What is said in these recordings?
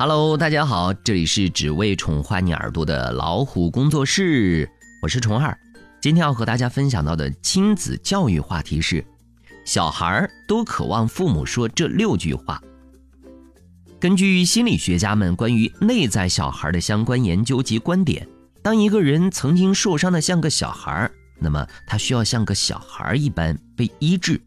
Hello，大家好，这里是只为宠坏你耳朵的老虎工作室，我是虫儿。今天要和大家分享到的亲子教育话题是：小孩都渴望父母说这六句话。根据心理学家们关于内在小孩的相关研究及观点，当一个人曾经受伤的像个小孩，那么他需要像个小孩一般被医治。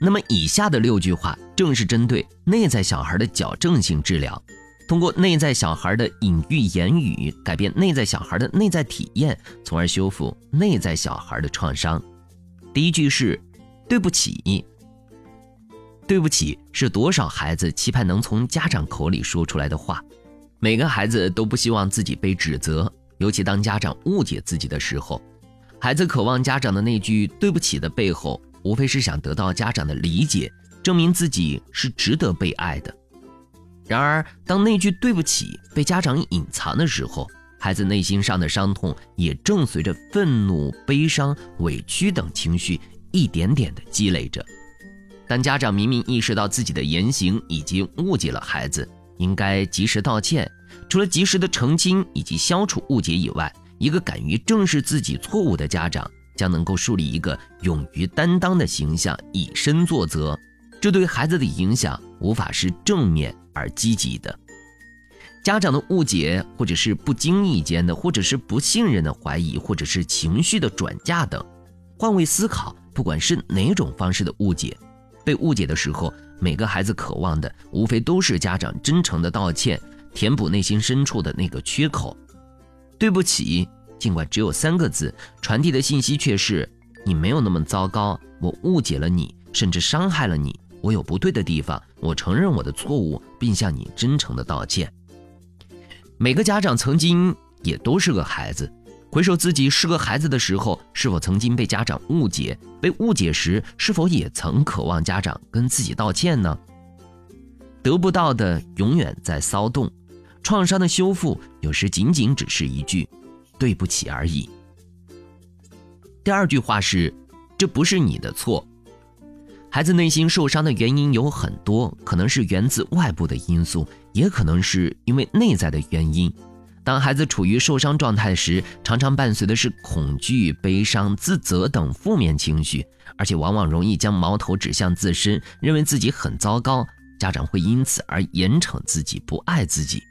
那么以下的六句话正是针对内在小孩的矫正性治疗。通过内在小孩的隐喻言语，改变内在小孩的内在体验，从而修复内在小孩的创伤。第一句是“对不起”，对不起是多少孩子期盼能从家长口里说出来的话。每个孩子都不希望自己被指责，尤其当家长误解自己的时候，孩子渴望家长的那句“对不起”的背后，无非是想得到家长的理解，证明自己是值得被爱的。然而，当那句“对不起”被家长隐藏的时候，孩子内心上的伤痛也正随着愤怒、悲伤、委屈等情绪一点点的积累着。当家长明明意识到自己的言行已经误解了孩子，应该及时道歉。除了及时的澄清以及消除误解以外，一个敢于正视自己错误的家长，将能够树立一个勇于担当的形象，以身作则。这对孩子的影响无法是正面。而积极的家长的误解，或者是不经意间的，或者是不信任的怀疑，或者是情绪的转嫁等，换位思考，不管是哪种方式的误解，被误解的时候，每个孩子渴望的无非都是家长真诚的道歉，填补内心深处的那个缺口。对不起，尽管只有三个字，传递的信息却是你没有那么糟糕，我误解了你，甚至伤害了你。我有不对的地方，我承认我的错误，并向你真诚的道歉。每个家长曾经也都是个孩子，回首自己是个孩子的时候，是否曾经被家长误解？被误解时，是否也曾渴望家长跟自己道歉呢？得不到的永远在骚动，创伤的修复有时仅仅只是一句对不起而已。第二句话是：这不是你的错。孩子内心受伤的原因有很多，可能是源自外部的因素，也可能是因为内在的原因。当孩子处于受伤状态时，常常伴随的是恐惧、悲伤、自责等负面情绪，而且往往容易将矛头指向自身，认为自己很糟糕，家长会因此而严惩自己，不爱自己。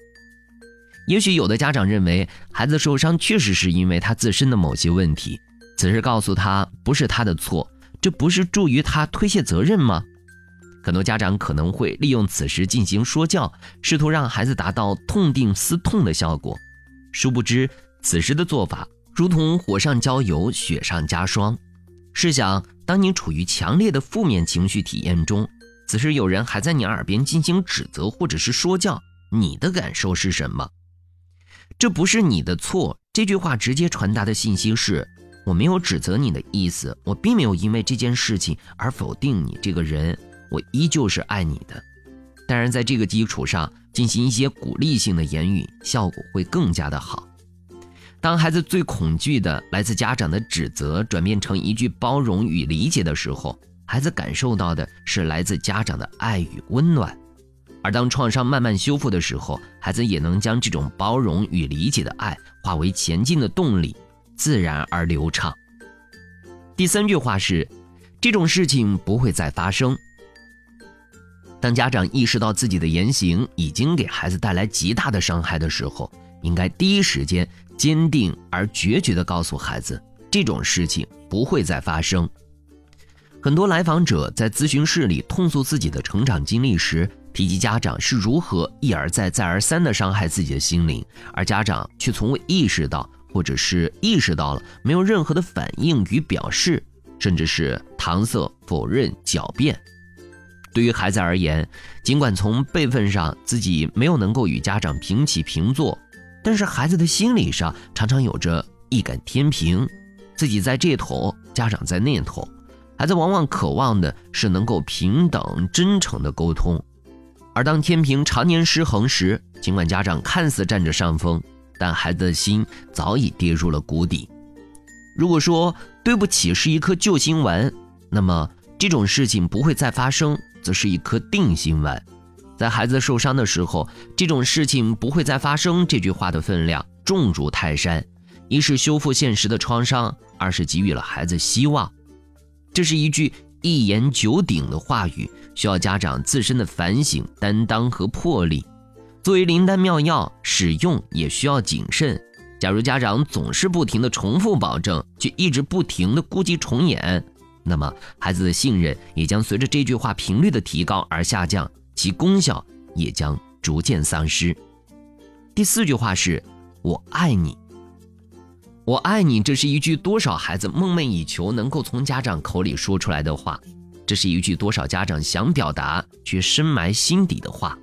也许有的家长认为孩子受伤确实是因为他自身的某些问题，此时告诉他不是他的错。这不是助于他推卸责任吗？很多家长可能会利用此时进行说教，试图让孩子达到痛定思痛的效果。殊不知，此时的做法如同火上浇油，雪上加霜。试想，当你处于强烈的负面情绪体验中，此时有人还在你耳边进行指责或者是说教，你的感受是什么？这不是你的错。这句话直接传达的信息是。我没有指责你的意思，我并没有因为这件事情而否定你这个人，我依旧是爱你的。当然，在这个基础上进行一些鼓励性的言语，效果会更加的好。当孩子最恐惧的来自家长的指责转变成一句包容与理解的时候，孩子感受到的是来自家长的爱与温暖。而当创伤慢慢修复的时候，孩子也能将这种包容与理解的爱化为前进的动力。自然而流畅。第三句话是，这种事情不会再发生。当家长意识到自己的言行已经给孩子带来极大的伤害的时候，应该第一时间坚定而决绝地告诉孩子，这种事情不会再发生。很多来访者在咨询室里痛诉自己的成长经历时，提及家长是如何一而再、再而三地伤害自己的心灵，而家长却从未意识到。或者是意识到了，没有任何的反应与表示，甚至是搪塞、否认、狡辩。对于孩子而言，尽管从辈分上自己没有能够与家长平起平坐，但是孩子的心理上常常有着一杆天平，自己在这头，家长在那头。孩子往往渴望的是能够平等、真诚的沟通，而当天平常年失衡时，尽管家长看似占着上风。但孩子的心早已跌入了谷底。如果说对不起是一颗救心丸，那么这种事情不会再发生，则是一颗定心丸。在孩子受伤的时候，这种事情不会再发生。这句话的分量重如泰山，一是修复现实的创伤，二是给予了孩子希望。这是一句一言九鼎的话语，需要家长自身的反省、担当和魄力。作为灵丹妙药，使用也需要谨慎。假如家长总是不停的重复保证，却一直不停的故伎重演，那么孩子的信任也将随着这句话频率的提高而下降。其功效也将逐渐丧失。第四句话是“我爱你”，“我爱你”这是一句多少孩子梦寐以求能够从家长口里说出来的话，这是一句多少家长想表达却深埋心底的话。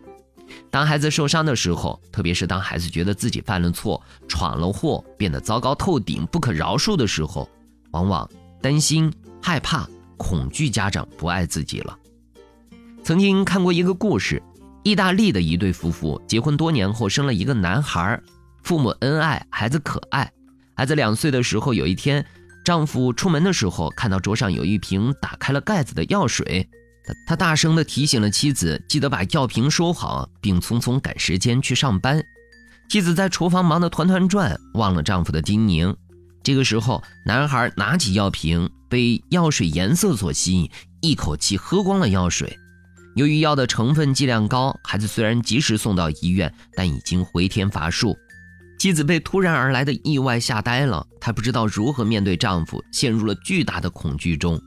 当孩子受伤的时候，特别是当孩子觉得自己犯了错、闯了祸、变得糟糕透顶、不可饶恕的时候，往往担心、害怕、恐惧家长不爱自己了。曾经看过一个故事，意大利的一对夫妇结婚多年后生了一个男孩，父母恩爱，孩子可爱。孩子两岁的时候，有一天，丈夫出门的时候看到桌上有一瓶打开了盖子的药水，他他大声地提醒了妻子，记得把药瓶收好，并匆匆赶时间去上班。妻子在厨房忙得团团转，忘了丈夫的叮咛。这个时候，男孩拿起药瓶，被药水颜色所吸引，一口气喝光了药水。由于药的成分剂量高，孩子虽然及时送到医院，但已经回天乏术。妻子被突然而来的意外吓呆了，她不知道如何面对丈夫，陷入了巨大的恐惧中。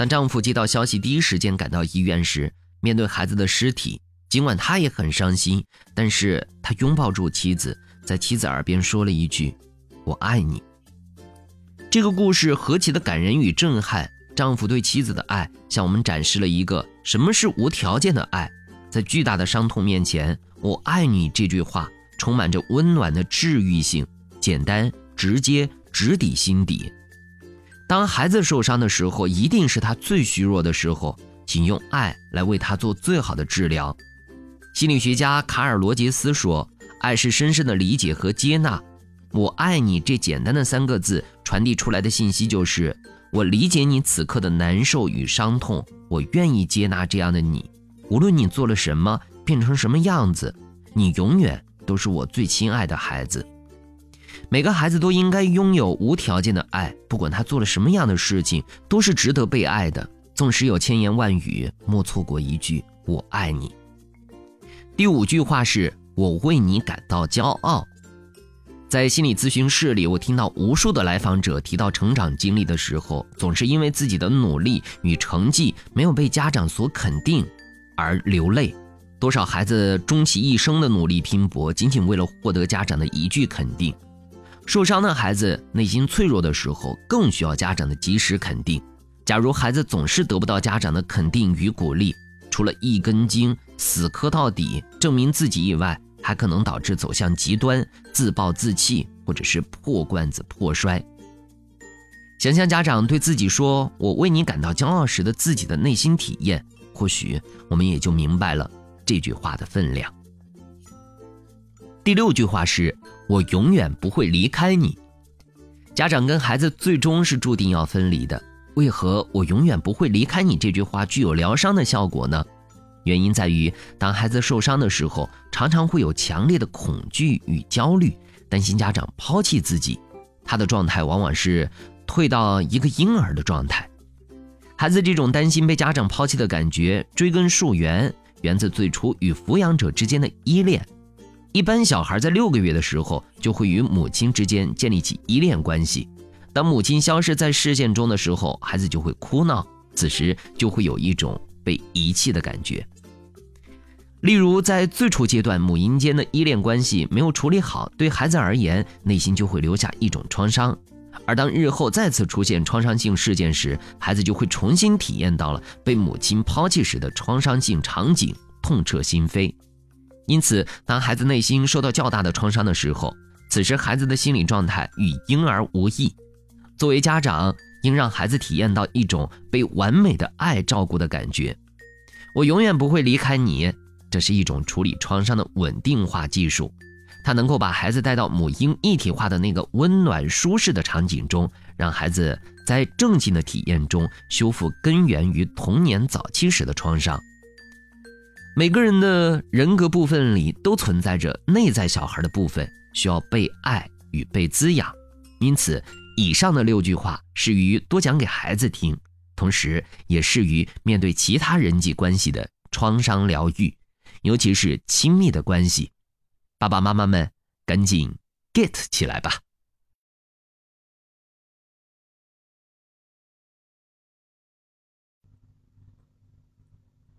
当丈夫接到消息，第一时间赶到医院时，面对孩子的尸体，尽管他也很伤心，但是他拥抱住妻子，在妻子耳边说了一句：“我爱你。”这个故事何其的感人与震撼！丈夫对妻子的爱，向我们展示了一个什么是无条件的爱。在巨大的伤痛面前，“我爱你”这句话充满着温暖的治愈性，简单直接，直抵心底。当孩子受伤的时候，一定是他最虚弱的时候，请用爱来为他做最好的治疗。心理学家卡尔·罗杰斯说：“爱是深深的理解和接纳。”“我爱你”这简单的三个字传递出来的信息就是。我理解你此刻的难受与伤痛，我愿意接纳这样的你，无论你做了什么，变成什么样子，你永远都是我最亲爱的孩子。每个孩子都应该拥有无条件的爱，不管他做了什么样的事情，都是值得被爱的。纵使有千言万语，莫错过一句“我爱你”。第五句话是我为你感到骄傲。在心理咨询室里，我听到无数的来访者提到成长经历的时候，总是因为自己的努力与成绩没有被家长所肯定而流泪。多少孩子终其一生的努力拼搏，仅仅为了获得家长的一句肯定。受伤的孩子内心脆弱的时候，更需要家长的及时肯定。假如孩子总是得不到家长的肯定与鼓励，除了一根筋死磕到底证明自己以外，还可能导致走向极端，自暴自弃，或者是破罐子破摔。想象家长对自己说“我为你感到骄傲”时的自己的内心体验，或许我们也就明白了这句话的分量。第六句话是“我永远不会离开你”。家长跟孩子最终是注定要分离的，为何“我永远不会离开你”这句话具有疗伤的效果呢？原因在于，当孩子受伤的时候，常常会有强烈的恐惧与焦虑，担心家长抛弃自己。他的状态往往是退到一个婴儿的状态。孩子这种担心被家长抛弃的感觉，追根溯源，源自最初与抚养者之间的依恋。一般小孩在六个月的时候，就会与母亲之间建立起依恋关系。当母亲消失在视线中的时候，孩子就会哭闹，此时就会有一种。被遗弃的感觉。例如，在最初阶段，母婴间的依恋关系没有处理好，对孩子而言，内心就会留下一种创伤。而当日后再次出现创伤性事件时，孩子就会重新体验到了被母亲抛弃时的创伤性场景，痛彻心扉。因此，当孩子内心受到较大的创伤的时候，此时孩子的心理状态与婴儿无异。作为家长，应让孩子体验到一种被完美的爱照顾的感觉。我永远不会离开你，这是一种处理创伤的稳定化技术，它能够把孩子带到母婴一体化的那个温暖舒适的场景中，让孩子在正经的体验中修复根源于童年早期时的创伤。每个人的人格部分里都存在着内在小孩的部分，需要被爱与被滋养。因此，以上的六句话适于多讲给孩子听，同时也适于面对其他人际关系的创伤疗愈，尤其是亲密的关系。爸爸妈妈们，赶紧 get 起来吧！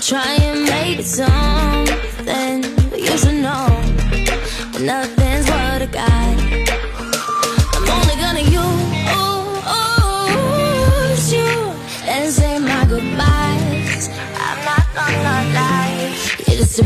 Try and make it something, but you should know that nothing's what I got. I'm only gonna use you and say my goodbyes. I'm not gonna lie, you're just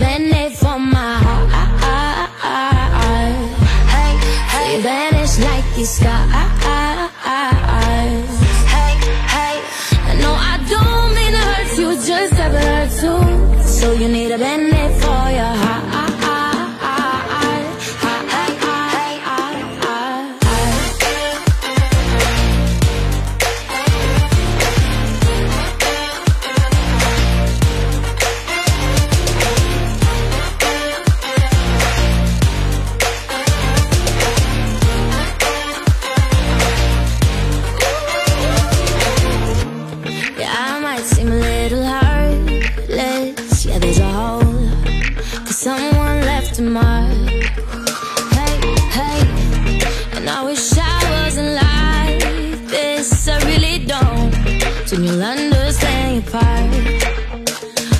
and you'll understand your part.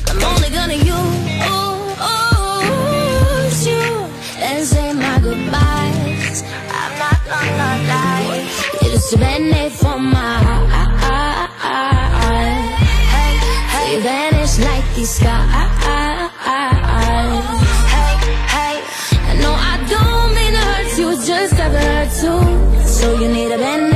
I'm only gonna use you and say my goodbyes. I'm not gonna lie. You're just a band-aid for my heart. Hey, you vanish like the sky. I know I don't mean to hurt you, just have hurt too. So you need a band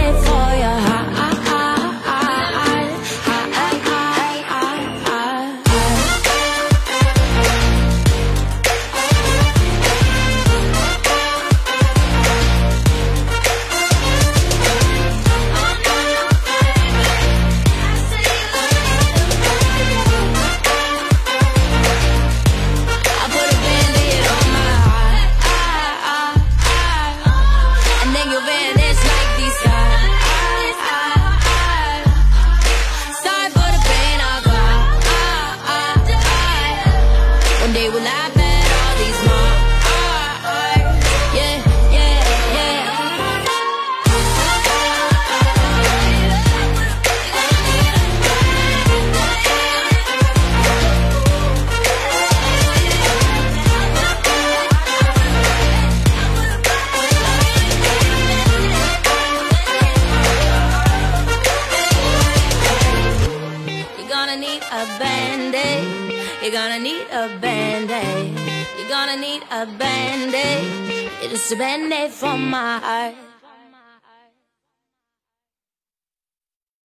a band-aid. It's a band-aid for my heart.